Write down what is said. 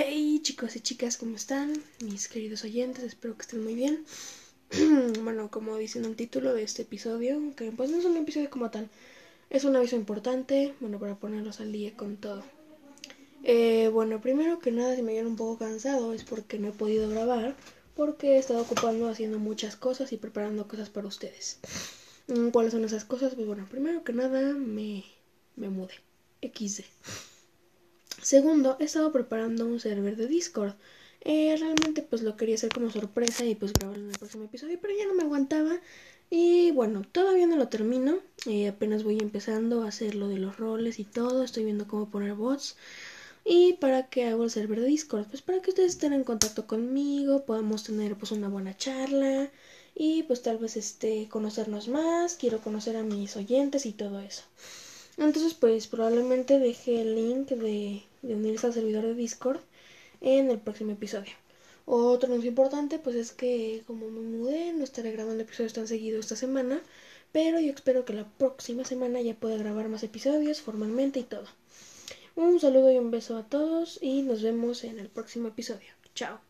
Hey chicos y chicas, ¿cómo están? Mis queridos oyentes, espero que estén muy bien. bueno, como dice en el título de este episodio, que pues no es un episodio como tal, es un aviso importante, bueno, para ponerlos al día con todo. Eh, bueno, primero que nada, si me vieron un poco cansado es porque no he podido grabar, porque he estado ocupando haciendo muchas cosas y preparando cosas para ustedes. Mm, ¿Cuáles son esas cosas? Pues bueno, primero que nada me, me mudé. XD. Segundo, he estado preparando un server de Discord. Eh, realmente pues lo quería hacer como sorpresa y pues grabarlo en el próximo episodio, pero ya no me aguantaba. Y bueno, todavía no lo termino. Eh, apenas voy empezando a hacer lo de los roles y todo. Estoy viendo cómo poner bots. ¿Y para qué hago el server de Discord? Pues para que ustedes estén en contacto conmigo, podamos tener pues una buena charla y pues tal vez este conocernos más, quiero conocer a mis oyentes y todo eso. Entonces, pues probablemente deje el link de, unirse al servidor de Discord en el próximo episodio. Otro anuncio importante, pues es que como me mudé, no estaré grabando episodios tan seguidos esta semana, pero yo espero que la próxima semana ya pueda grabar más episodios formalmente y todo. Un saludo y un beso a todos y nos vemos en el próximo episodio. Chao.